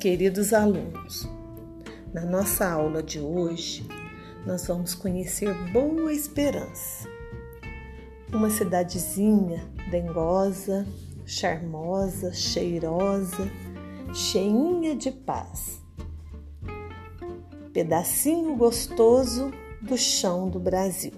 Queridos alunos, na nossa aula de hoje, nós vamos conhecer Boa Esperança, uma cidadezinha dengosa, charmosa, cheirosa, cheinha de paz. Pedacinho gostoso do chão do Brasil.